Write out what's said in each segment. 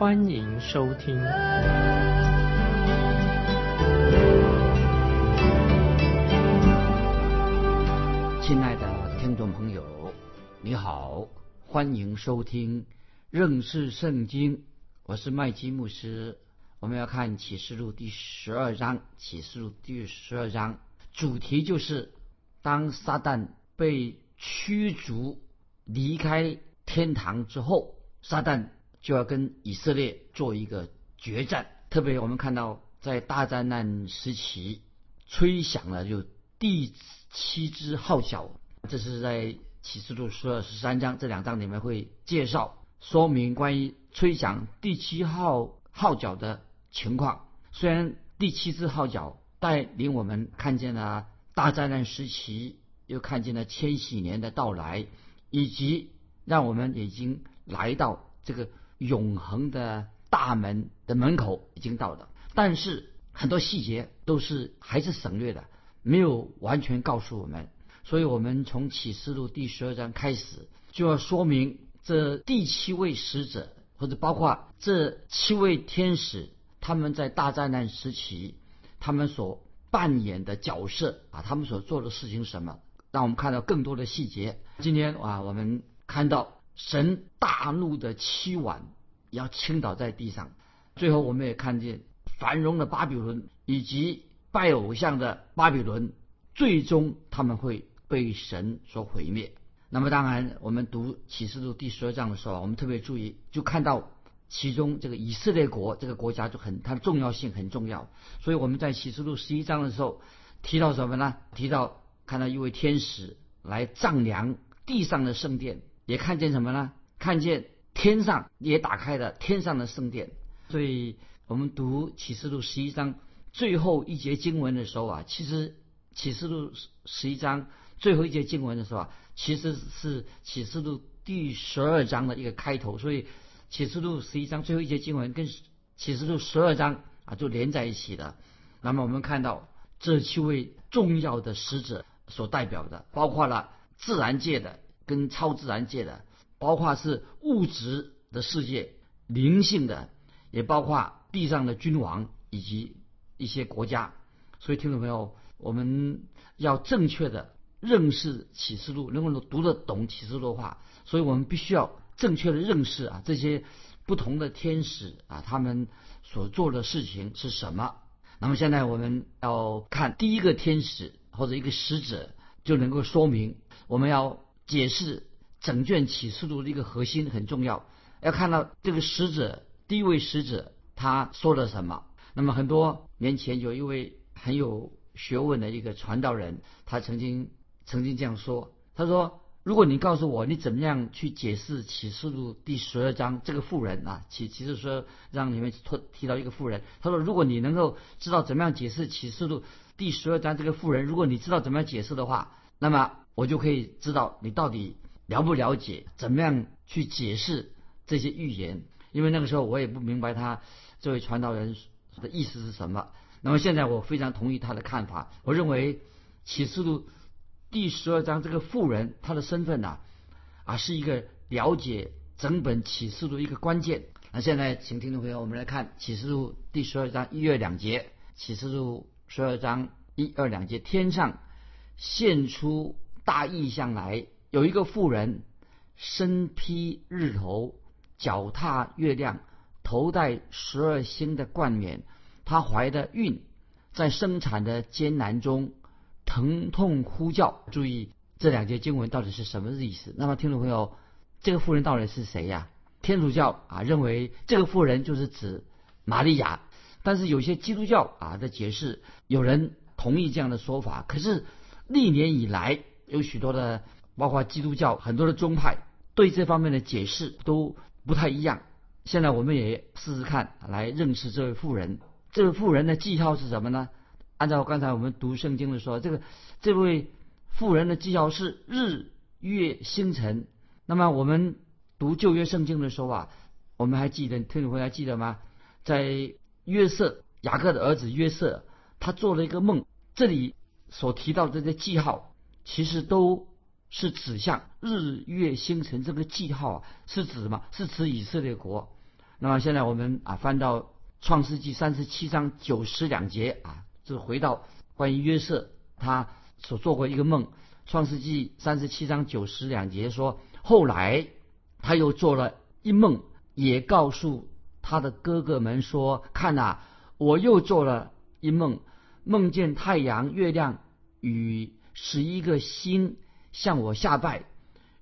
欢迎收听。亲爱的听众朋友，你好，欢迎收听认识圣经。我是麦基牧师，我们要看启示录第十二章。启示录第十二章主题就是当撒旦被驱逐离开天堂之后，撒旦就要跟以色列做一个决战。特别我们看到在大灾难时期吹响了就第七支号角，这是在启示录十二十三章这两章里面会介绍说明关于吹响第七号号角的情况。虽然第七支号角带领我们看见了大灾难时期，又看见了千禧年的到来，以及让我们已经来到这个永恒的大门的门口已经到了，但是很多细节都是还是省略的。没有完全告诉我们，所以我们从启示录第十二章开始，就要说明这第七位使者，或者包括这七位天使，他们在大灾难时期，他们所扮演的角色啊，他们所做的事情什么，让我们看到更多的细节。今天啊，我们看到神大怒的七碗要倾倒在地上，最后我们也看见繁荣的巴比伦以及。拜偶像的巴比伦，最终他们会被神所毁灭。那么，当然，我们读启示录第十二章的时候，我们特别注意，就看到其中这个以色列国这个国家就很它的重要性很重要。所以我们在启示录十一章的时候提到什么呢？提到看到一位天使来丈量地上的圣殿，也看见什么呢？看见天上也打开了天上的圣殿。所以我们读启示录十一章。最后一节经文的时候啊，其实启示录十一章最后一节经文的时候啊，其实是启示录第十二章的一个开头，所以启示录十一章最后一节经文跟启示录十二章啊就连在一起的。那么我们看到这七位重要的使者所代表的，包括了自然界的跟超自然界的，包括是物质的世界、灵性的，也包括地上的君王以及。一些国家，所以听众朋友，我们要正确的认识启示录，能够读得懂启示录的话，所以我们必须要正确的认识啊这些不同的天使啊他们所做的事情是什么。那么现在我们要看第一个天使或者一个使者，就能够说明我们要解释整卷启示录的一个核心很重要。要看到这个使者，第一位使者他说了什么。那么很多年前有一位很有学问的一个传道人，他曾经曾经这样说：“他说，如果你告诉我你怎么样去解释启示录第十二章这个妇人啊，启其实说让你们提提到一个妇人。他说，如果你能够知道怎么样解释启示录第十二章这个妇人，如果你知道怎么样解释的话，那么我就可以知道你到底了不了解怎么样去解释这些预言。因为那个时候我也不明白他这位传道人。”的意思是什么？那么现在我非常同意他的看法。我认为启示录第十二章这个妇人她的身份呐啊是一个了解整本启示录一个关键。那现在请听众朋友我们来看启示录第十二章一二两节。启示录十二章一二两节，天上现出大异象来，有一个妇人身披日头，脚踏月亮。头戴十二星的冠冕，她怀的孕，在生产的艰难中疼痛呼叫。注意这两节经文到底是什么意思？那么听众朋友，这个妇人到底是谁呀？天主教啊认为这个妇人就是指玛利亚，但是有些基督教啊的解释，有人同意这样的说法。可是历年以来，有许多的，包括基督教很多的宗派对这方面的解释都不太一样。现在我们也试试看来认识这位妇人。这位妇人的记号是什么呢？按照刚才我们读圣经的说，这个这位妇人的记号是日月星辰。那么我们读旧约圣经的时候啊，我们还记得，听众朋友还记得吗？在约瑟雅各的儿子约瑟，他做了一个梦，这里所提到的这些记号，其实都是指向日月星辰这个记号啊，是指什么？是指以色列国。那么现在我们啊翻到创世纪三十七章九十两节啊，就回到关于约瑟他所做过一个梦。创世纪三十七章九十两节说，后来他又做了一梦，也告诉他的哥哥们说：“看呐，我又做了一梦，梦见太阳、月亮与十一个星向我下拜。”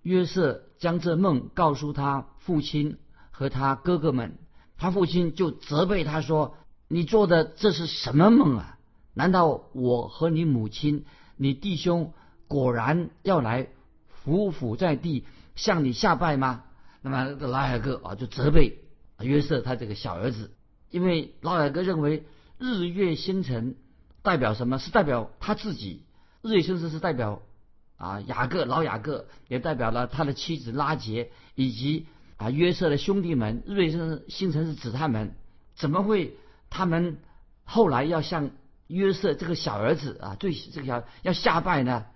约瑟将这梦告诉他父亲和他哥哥们，他父亲就责备他说：“你做的这是什么梦啊？难道我和你母亲、你弟兄果然要来伏伏在地向你下拜吗？”那么拉雅各啊就责备约瑟他这个小儿子，因为拉雅各认为日月星辰代表什么？是代表他自己，瑞生是代表。啊，雅各老雅各也代表了他的妻子拉杰，以及啊约瑟的兄弟们。瑞生星辰是指他们，怎么会他们后来要向约瑟这个小儿子啊，最这个小要下拜呢？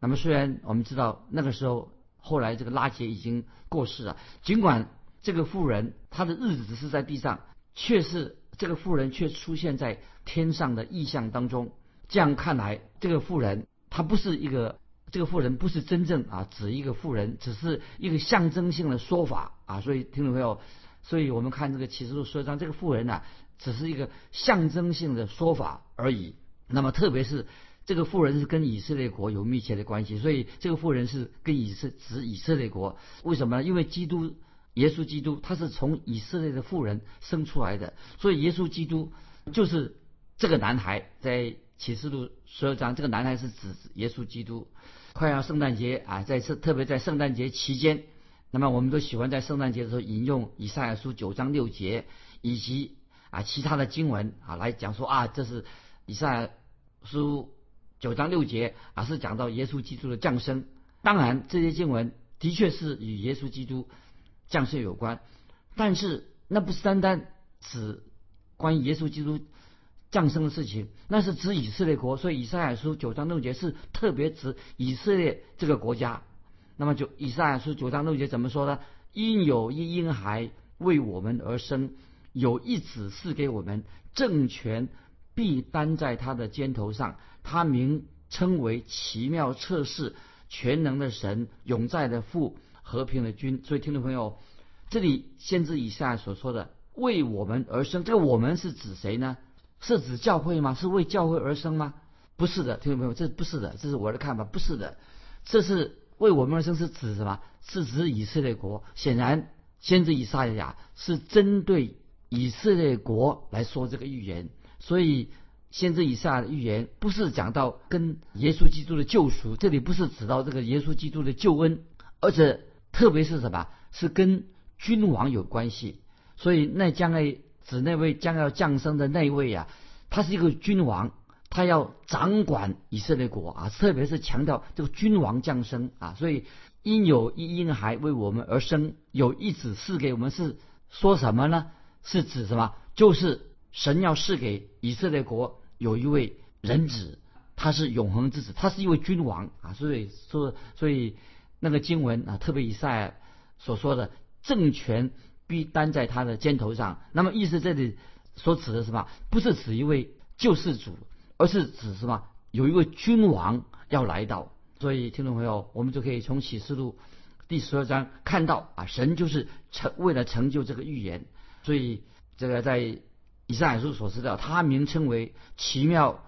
那么虽然我们知道那个时候后来这个拉杰已经过世了，尽管这个妇人她的日子只是在地上，却是这个妇人却出现在天上的意象当中。这样看来，这个妇人她不是一个。这个妇人不是真正啊指一个妇人，只是一个象征性的说法啊。所以听众朋友，所以我们看这个启示录说章，这个妇人呢，只是一个象征性的说法而已。那么特别是这个妇人是跟以色列国有密切的关系，所以这个妇人是跟以色指以色列国。为什么呢？因为基督耶稣基督他是从以色列的妇人生出来的，所以耶稣基督就是这个男孩。在启示录十二章，这个男孩是指耶稣基督。快要圣诞节啊，在圣特别在圣诞节期间，那么我们都喜欢在圣诞节的时候引用以赛亚书九章六节以及啊其他的经文啊来讲说啊，这是以赛亚书九章六节啊是讲到耶稣基督的降生。当然这些经文的确是与耶稣基督降生有关，但是那不是单单指关于耶稣基督。降生的事情，那是指以色列国，所以以赛亚书九章六节是特别指以色列这个国家。那么就以赛亚书九章六节怎么说呢？因有一婴孩为我们而生，有一子赐给我们，政权必担在他的肩头上，他名称为奇妙测试、全能的神、永在的父、和平的君。所以听众朋友，这里先知以赛亚所说的为我们而生，这个我们是指谁呢？是指教会吗？是为教会而生吗？不是的，听众朋友，这不是的，这是我的看法，不是的。这是为我们而生，是指什么？是指以色列国。显然，先知以赛亚是针对以色列国来说这个预言，所以先知以赛亚的预言不是讲到跟耶稣基督的救赎，这里不是指到这个耶稣基督的救恩，而且特别是什么？是跟君王有关系。所以那将来。指那位将要降生的那位呀，他是一个君王，他要掌管以色列国啊，特别是强调这个君王降生啊，所以因有一婴孩为我们而生，有一子赐给我们，是说什么呢？是指什么？就是神要赐给以色列国有一位人子，他是永恒之子，他是一位君王啊，所以说，所以那个经文啊，特别以赛所说的政权。必担在他的肩头上。那么意思这里所指的什么？不是指一位救世主，而是指什么？有一位君王要来到。所以听众朋友，我们就可以从启示录第十二章看到啊，神就是成为了成就这个预言。所以这个在以上海书所知道，他名称为奇妙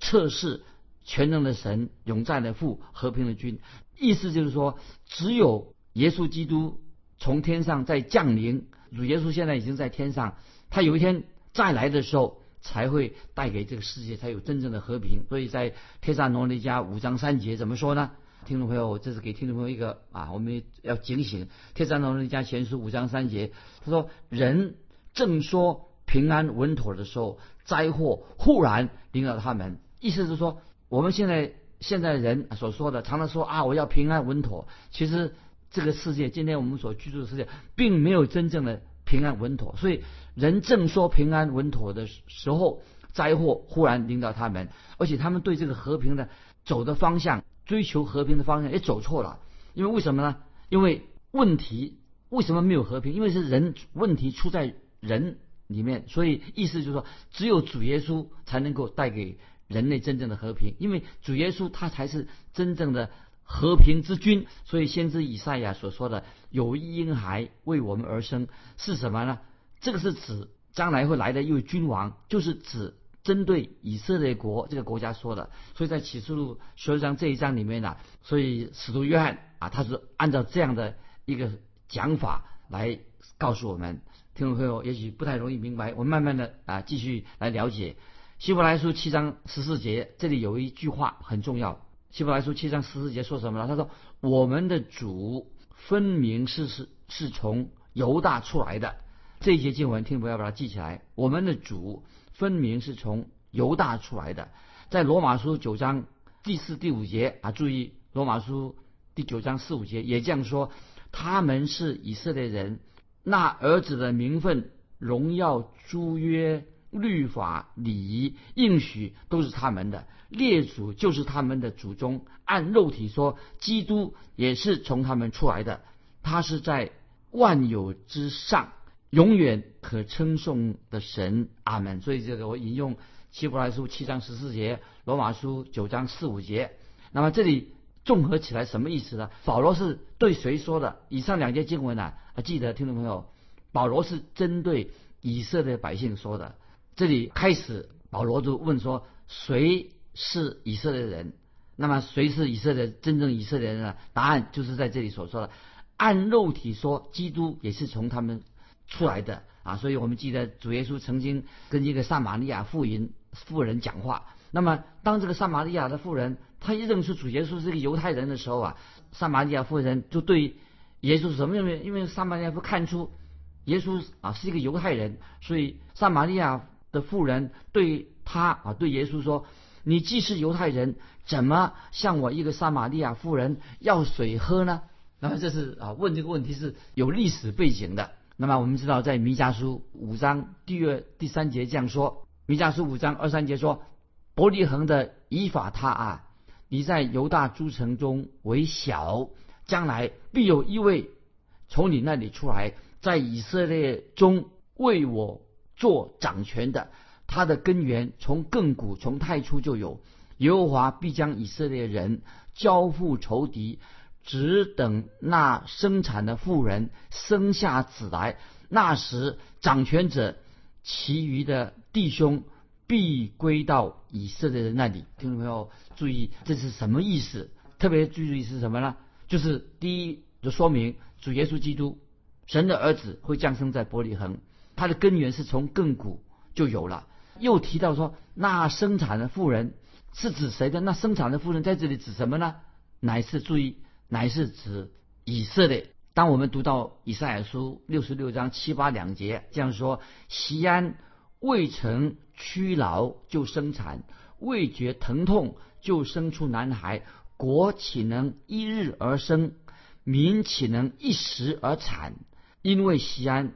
测试全能的神、永在的父、和平的君。意思就是说，只有耶稣基督。从天上再降临，主耶稣现在已经在天上，他有一天再来的时候，才会带给这个世界才有真正的和平。所以在《天上罗尼迦五章三节怎么说呢？听众朋友，这是给听众朋友一个啊，我们要警醒。天山龙人家前书五章三节，他说：“人正说平安稳妥的时候，灾祸忽然临到他们。”意思是说，我们现在现在人所说的，常常说啊，我要平安稳妥。其实这个世界，今天我们所居住的世界，并没有真正的平安稳妥。所以，人正说平安稳妥的时候，灾祸忽然临到他们，而且他们对这个和平的走的方向。追求和平的方向也走错了，因为为什么呢？因为问题为什么没有和平？因为是人问题出在人里面，所以意思就是说，只有主耶稣才能够带给人类真正的和平，因为主耶稣他才是真正的和平之君。所以先知以赛亚所说的“有一婴孩为我们而生”是什么呢？这个是指将来会来的一位君王，就是指。针对以色列国这个国家说的，所以在启示录十二章这一章里面呢，所以使徒约翰啊，他是按照这样的一个讲法来告诉我们听众朋友，也许不太容易明白，我慢慢的啊继续来了解。希伯来书七章十四节这里有一句话很重要，希伯来书七章十四节说什么呢？他说：“我们的主分明是是是从犹大出来的。”这一节经文，听不要把它记起来，我们的主。分明是从犹大出来的，在罗马书九章第四、第五节啊，注意罗马书第九章四五节也这样说，他们是以色列人，那儿子的名分、荣耀、诸约、律法、礼仪、应许都是他们的，列祖就是他们的祖宗。按肉体说，基督也是从他们出来的，他是在万有之上。永远可称颂的神，阿门。所以这个我引用希伯来书七章十四节，罗马书九章四五节。那么这里综合起来什么意思呢？保罗是对谁说的？以上两节经文呢？啊，记得听众朋友，保罗是针对以色列百姓说的。这里开始，保罗就问说：谁是以色列人？那么谁是以色列真正以色列人呢？答案就是在这里所说的。按肉体说，基督也是从他们。出来的啊，所以我们记得主耶稣曾经跟一个撒玛利亚妇人妇人讲话。那么当这个撒玛利亚的妇人她一认出主耶稣是个犹太人的时候啊，撒玛利亚妇人就对耶稣是什么？因为因为撒玛利亚妇看出耶稣啊是一个犹太人，所以撒玛利亚的妇人对他啊对耶稣说：“你既是犹太人，怎么向我一个撒玛利亚妇人要水喝呢？”那么这是啊问这个问题是有历史背景的。那么我们知道，在弥迦书五章第二、第三节这样说：弥迦书五章二三节说，伯利恒的以法他啊，你在犹大诸城中为小，将来必有一位从你那里出来，在以色列中为我做掌权的。他的根源从亘古从太初就有，耶和华必将以色列人交付仇敌。只等那生产的妇人生下子来，那时掌权者其余的弟兄必归到以色列人那里。听众朋友注意，这是什么意思？特别注意是什么呢？就是第一，就说明主耶稣基督，神的儿子会降生在伯利恒，它的根源是从亘古就有了。又提到说，那生产的妇人是指谁的？那生产的妇人在这里指什么呢？乃是注意。乃是指以色列。当我们读到以赛亚书六十六章七八两节这样说：“西安未曾屈劳就生产，未觉疼痛就生出男孩。国岂能一日而生？民岂能一时而产？因为西安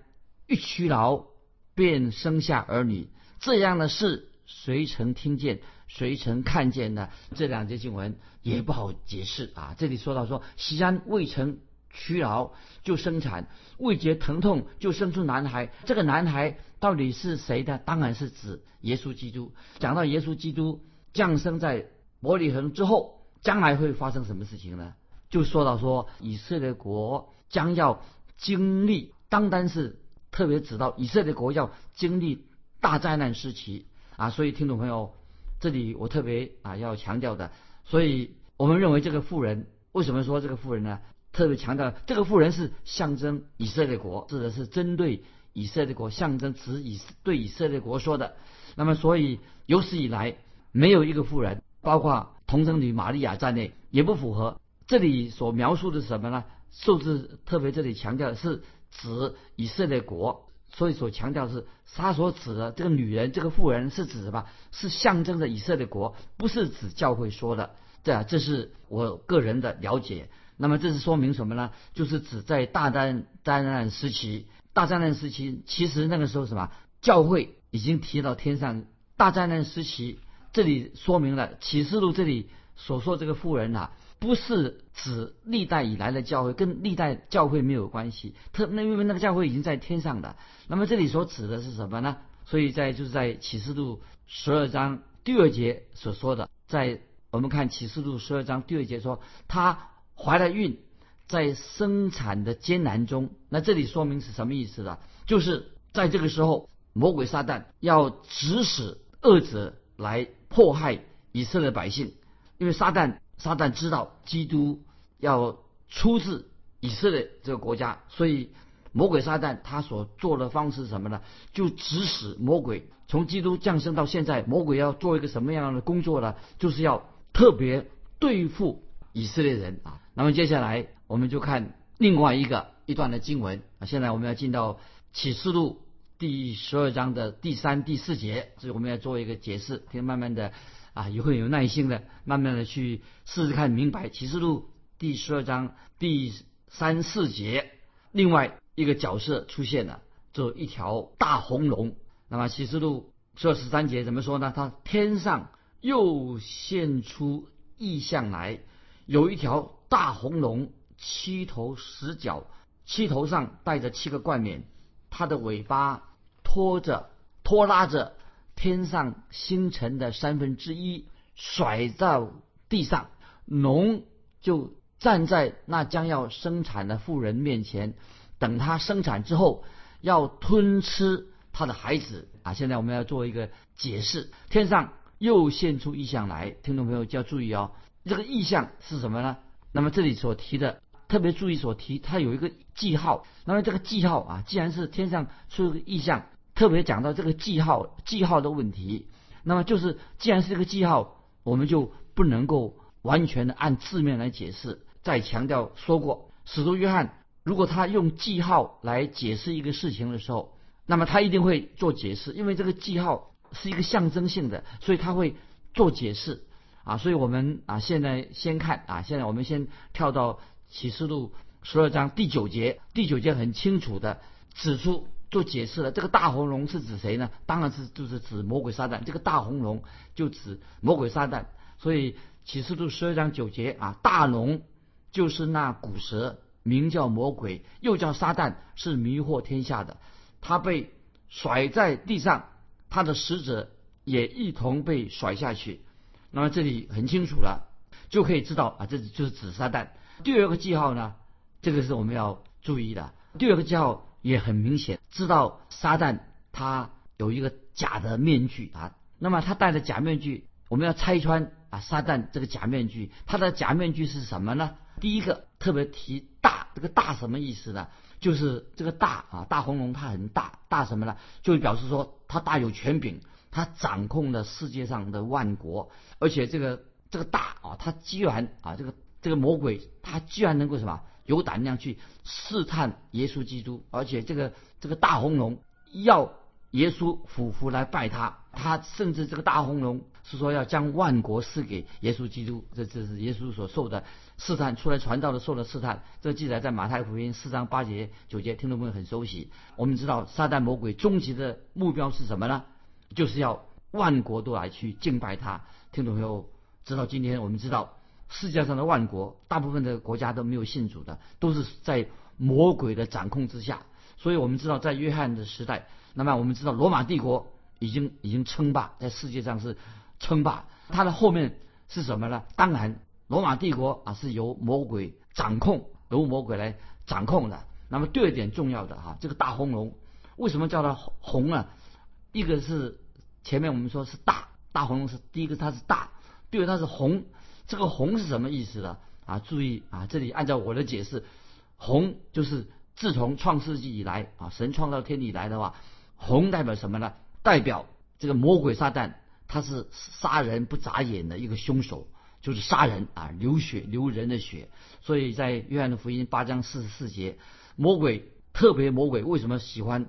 一屈劳便生下儿女。这样的事谁曾听见？谁曾看见呢？”这两节经文。也不好解释啊！这里说到说，西安未曾屈劳就生产，未觉疼痛就生出男孩。这个男孩到底是谁的？当然是指耶稣基督。讲到耶稣基督降生在伯利恒之后，将来会发生什么事情呢？就说到说，以色列国将要经历，单单是特别指到以色列国要经历大灾难时期啊！所以听众朋友，这里我特别啊要强调的。所以我们认为这个妇人为什么说这个妇人呢？特别强调这个妇人是象征以色列国，指的是针对以色列国，象征指以对以色列国说的。那么，所以有史以来没有一个妇人，包括童贞女玛利亚在内，也不符合这里所描述的什么呢？数字特别这里强调的是指以色列国，所以所强调是他所指的这个女人、这个妇人是指什么？是象征着以色列国，不是指教会说的。这啊，这是我个人的了解。那么这是说明什么呢？就是指在大灾灾难时期，大灾难时期，其实那个时候什么？教会已经提到天上。大灾难时期，这里说明了启示录这里所说这个妇人啊。不是指历代以来的教会，跟历代教会没有关系。特那因为那个教会已经在天上的，那么这里所指的是什么呢？所以在就是在启示录十二章第二节所说的，在我们看启示录十二章第二节说，她怀了孕，在生产的艰难中。那这里说明是什么意思呢？就是在这个时候，魔鬼撒旦要指使恶者来迫害以色列百姓，因为撒旦。撒旦知道基督要出自以色列这个国家，所以魔鬼撒旦他所做的方式是什么呢？就指使魔鬼从基督降生到现在，魔鬼要做一个什么样的工作呢？就是要特别对付以色列人啊。那么接下来我们就看另外一个一段的经文啊。现在我们要进到启示录第十二章的第三、第四节，所以我们要做一个解释，可以慢慢的。啊，也会有耐心的，慢慢的去试试看明白启示录第十二章第三四节，另外一个角色出现了，就一条大红龙。那么启示录十二十三节怎么说呢？它天上又现出异象来，有一条大红龙，七头十角，七头上带着七个冠冕，它的尾巴拖着拖拉着。天上星辰的三分之一甩到地上，农就站在那将要生产的妇人面前，等她生产之后要吞吃她的孩子啊！现在我们要做一个解释，天上又现出异象来，听众朋友就要注意哦，这个异象是什么呢？那么这里所提的特别注意所提，它有一个记号，那么这个记号啊，既然是天上出个异象。特别讲到这个记号记号的问题，那么就是既然是这个记号，我们就不能够完全的按字面来解释。再强调说过，使徒约翰如果他用记号来解释一个事情的时候，那么他一定会做解释，因为这个记号是一个象征性的，所以他会做解释啊。所以我们啊现在先看啊，现在我们先跳到启示录十二章第九节，第九节很清楚的指出。做解释了，这个大红龙是指谁呢？当然是就是指魔鬼撒旦。这个大红龙就指魔鬼撒旦。所以启示录十二章九节啊，大龙就是那古蛇，名叫魔鬼，又叫撒旦，是迷惑天下的。他被甩在地上，他的使者也一同被甩下去。那么这里很清楚了，就可以知道啊，这就是指撒旦。第二个记号呢，这个是我们要注意的。第二个记号。也很明显知道撒旦他有一个假的面具啊，那么他戴的假面具，我们要拆穿啊撒旦这个假面具，他的假面具是什么呢？第一个特别提大，这个大什么意思呢？就是这个大啊大红龙它很大，大什么呢？就表示说它大有权柄，它掌控了世界上的万国，而且这个这个大啊，它居然啊这个这个魔鬼，他居然能够什么？有胆量去试探耶稣基督，而且这个这个大红龙要耶稣夫妇来拜他，他甚至这个大红龙是说要将万国赐给耶稣基督，这这是耶稣所受的试探，出来传道的受的试探。这记载在马太福音四章八节九节，听众朋友很熟悉。我们知道撒旦魔鬼终极的目标是什么呢？就是要万国都来去敬拜他。听众朋友知道，今天我们知道。世界上的万国，大部分的国家都没有信主的，都是在魔鬼的掌控之下。所以我们知道，在约翰的时代，那么我们知道罗马帝国已经已经称霸在世界上是称霸。它的后面是什么呢？当然，罗马帝国啊是由魔鬼掌控，由魔鬼来掌控的。那么第二点重要的哈，这个大红龙为什么叫它红啊？一个是前面我们说是大大红龙是第一个，它是大；第二它是红。这个红是什么意思呢？啊，注意啊，这里按照我的解释，红就是自从创世纪以来啊，神创造天地以来的话，红代表什么呢？代表这个魔鬼撒旦，他是杀人不眨眼的一个凶手，就是杀人啊，流血流人的血。所以在约翰的福音八章四十四节，魔鬼特别魔鬼为什么喜欢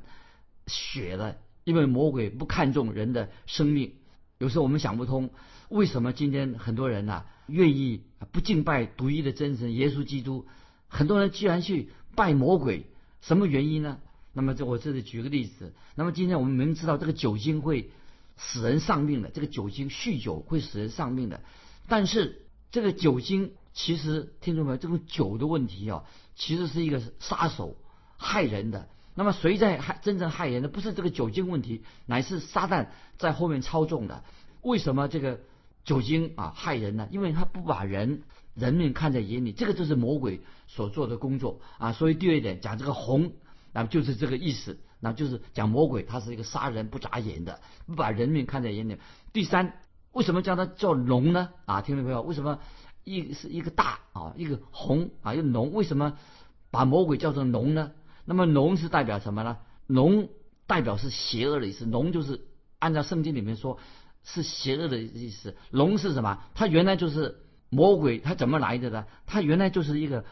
血呢？因为魔鬼不看重人的生命。有时候我们想不通，为什么今天很多人呐愿意不敬拜独一的真神耶稣基督，很多人居然去拜魔鬼，什么原因呢？那么这我这里举个例子，那么今天我们明知道这个酒精会使人丧命的，这个酒精酗酒会使人丧命的，但是这个酒精其实听众朋友，这个酒的问题啊，其实是一个杀手，害人的。那么谁在害真正害人的？不是这个酒精问题，乃是撒旦在后面操纵的。为什么这个酒精啊害人呢？因为他不把人人命看在眼里，这个就是魔鬼所做的工作啊。所以第二点讲这个红，那么就是这个意思，那就是讲魔鬼他是一个杀人不眨眼的，不把人命看在眼里。第三，为什么叫它叫龙呢？啊，听众朋友，为什么一是一个大啊，一个红啊，一个龙？为什么把魔鬼叫成龙呢？那么龙是代表什么呢？龙代表是邪恶的意思。龙就是按照圣经里面说，是邪恶的意思。龙是什么？它原来就是魔鬼，它怎么来的呢？它原来就是一个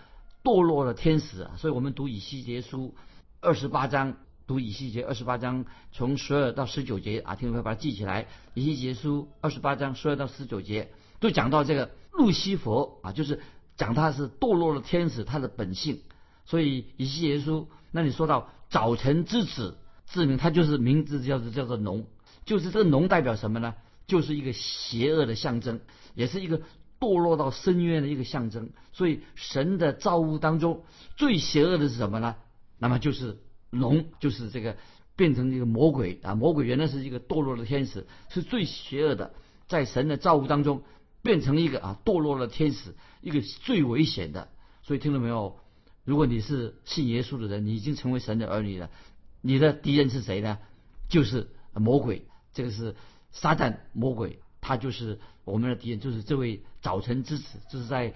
堕落的天使。所以我们读以西结书二十八章，读以西结二十八章从十二到十九节啊，听众朋友把它记起来。以西结书二十八章十二到十九节都讲到这个路西佛啊，就是讲他是堕落的天使，他的本性。所以以西结书。那你说到早晨之子，字名他就是名字叫做叫做龙，就是这个龙代表什么呢？就是一个邪恶的象征，也是一个堕落到深渊的一个象征。所以神的造物当中最邪恶的是什么呢？那么就是龙，就是这个变成一个魔鬼啊！魔鬼原来是一个堕落的天使，是最邪恶的，在神的造物当中变成一个啊堕落的天使，一个最危险的。所以听到没有？如果你是信耶稣的人，你已经成为神的儿女了，你的敌人是谁呢？就是魔鬼，这个是撒旦魔鬼，他就是我们的敌人，就是这位早晨之子，就是在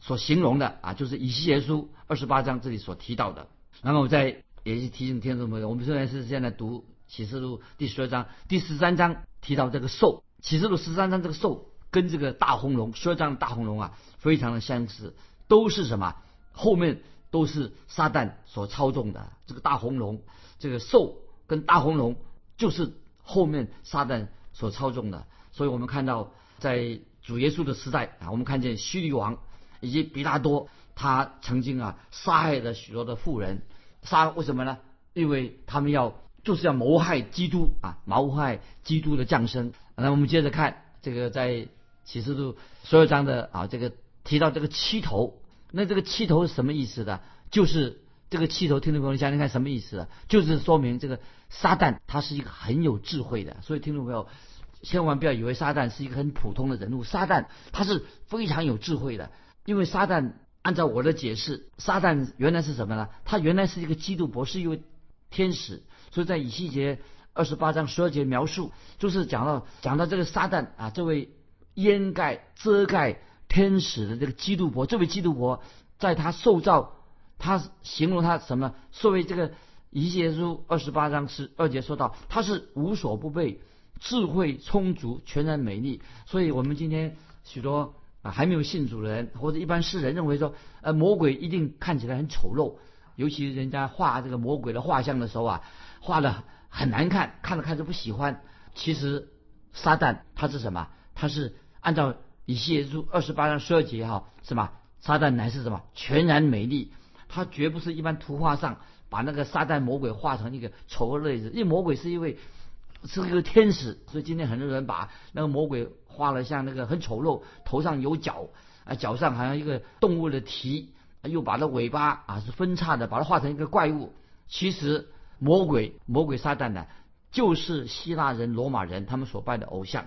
所形容的啊，就是以西结书二十八章这里所提到的。那么我再也是提醒听众朋友，我们虽然是现在读启示录第十二章、第十三章提到这个兽，启示录十三章这个兽跟这个大红龙十二章的大红龙啊，非常的相似，都是什么后面。都是撒旦所操纵的。这个大红龙，这个兽跟大红龙，就是后面撒旦所操纵的。所以我们看到，在主耶稣的时代啊，我们看见希律王以及比拉多，他曾经啊杀害了许多的妇人。杀为什么呢？因为他们要就是要谋害基督啊，谋害基督的降生。那我们接着看这个在启示录十二章的啊，这个提到这个七头。那这个七头是什么意思的？就是这个气头，听众朋友想想看什么意思？就是说明这个撒旦他是一个很有智慧的，所以听众朋友千万不要以为撒旦是一个很普通的人物，撒旦他是非常有智慧的。因为撒旦按照我的解释，撒旦原来是什么呢？他原来是一个基督博士，一位天使。所以在以西结二十八章十二节描述，就是讲到讲到这个撒旦啊，这位掩盖遮盖。天使的这个基督伯，这位基督伯在他受造，他形容他什么？作为这个一节书二十八章是二节说到，他是无所不备，智慧充足，全然美丽。所以我们今天许多啊还没有信主的人，或者一般世人认为说，呃，魔鬼一定看起来很丑陋，尤其人家画这个魔鬼的画像的时候啊，画的很难看，看着看着不喜欢。其实撒旦他是什么？他是按照。以西结书二十八章十二节哈，是吧？撒旦乃是什么？全然美丽，他绝不是一般图画上把那个撒旦魔鬼画成一个丑恶的例子。因为魔鬼是一位是一个天使，所以今天很多人把那个魔鬼画了像那个很丑陋，头上有角啊，脚上好像一个动物的蹄，又把那尾巴啊是分叉的，把它画成一个怪物。其实魔鬼魔鬼撒旦呢，就是希腊人、罗马人他们所拜的偶像。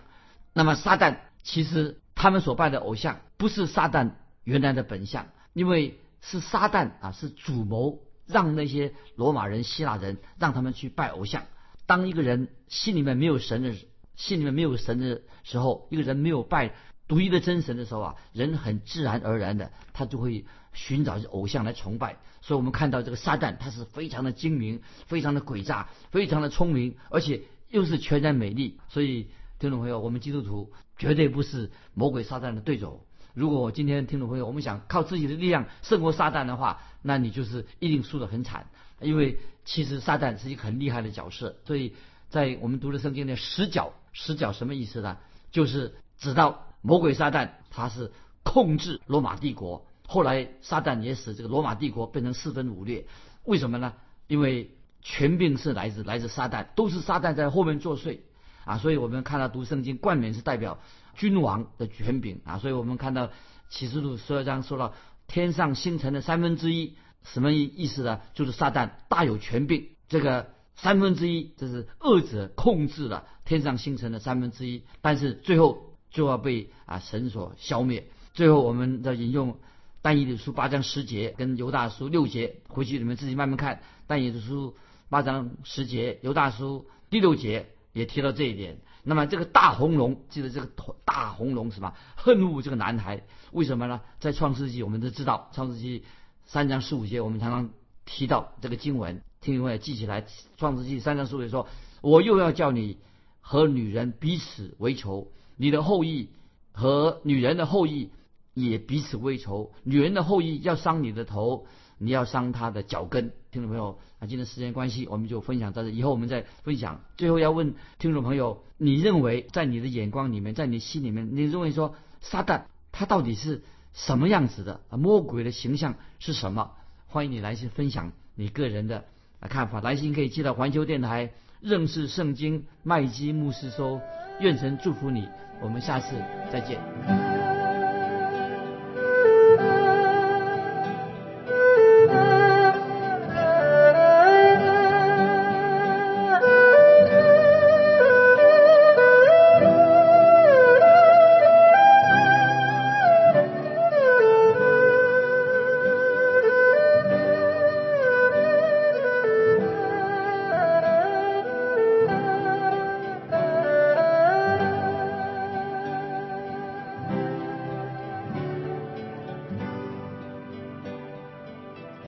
那么撒旦其实。他们所拜的偶像不是撒旦原来的本相，因为是撒旦啊，是主谋让那些罗马人、希腊人让他们去拜偶像。当一个人心里面没有神的，心里面没有神的时候，一个人没有拜独一的真神的时候啊，人很自然而然的他就会寻找偶像来崇拜。所以我们看到这个撒旦，他是非常的精明，非常的诡诈，非常的聪明，而且又是全然美丽。所以听众朋友，我们基督徒。绝对不是魔鬼撒旦的对手。如果我今天听众朋友，我们想靠自己的力量胜过撒旦的话，那你就是一定输得很惨。因为其实撒旦是一个很厉害的角色，所以在我们读的圣经的十角，十角什么意思呢？就是指到魔鬼撒旦，他是控制罗马帝国。后来撒旦也使这个罗马帝国变成四分五裂。为什么呢？因为权柄是来自来自撒旦，都是撒旦在后面作祟啊。所以我们看到读圣经，冠冕是代表君王的权柄啊。所以我们看到启示录十二章说到天上星辰的三分之一。什么意意思呢？就是撒旦大有权柄，这个三分之一，这是恶者控制了天上星辰的三分之一，但是最后就要被啊神所消灭。最后，我们的引用但以理书八章十节跟犹大书六节，回去你们自己慢慢看。但以理书八章十节，犹大书第六节也提到这一点。那么这个大红龙，记得这个大红龙什么？恨恶这个男孩，为什么呢？在创世纪我们都知道，创世纪。三章十五节，我们常常提到这个经文，听众朋友记起来。创世纪三章十五节说：“我又要叫你和女人彼此为仇，你的后裔和女人的后裔也彼此为仇。女人的后裔要伤你的头，你要伤她的脚跟。”听众朋友，啊，今天时间关系，我们就分享到这，以后我们再分享。最后要问听众朋友，你认为在你的眼光里面，在你心里面，你认为说撒旦他到底是？什么样子的魔鬼的形象是什么？欢迎你来信分享你个人的看法。来信可以寄到环球电台认识圣经麦基牧师收。愿神祝福你，我们下次再见。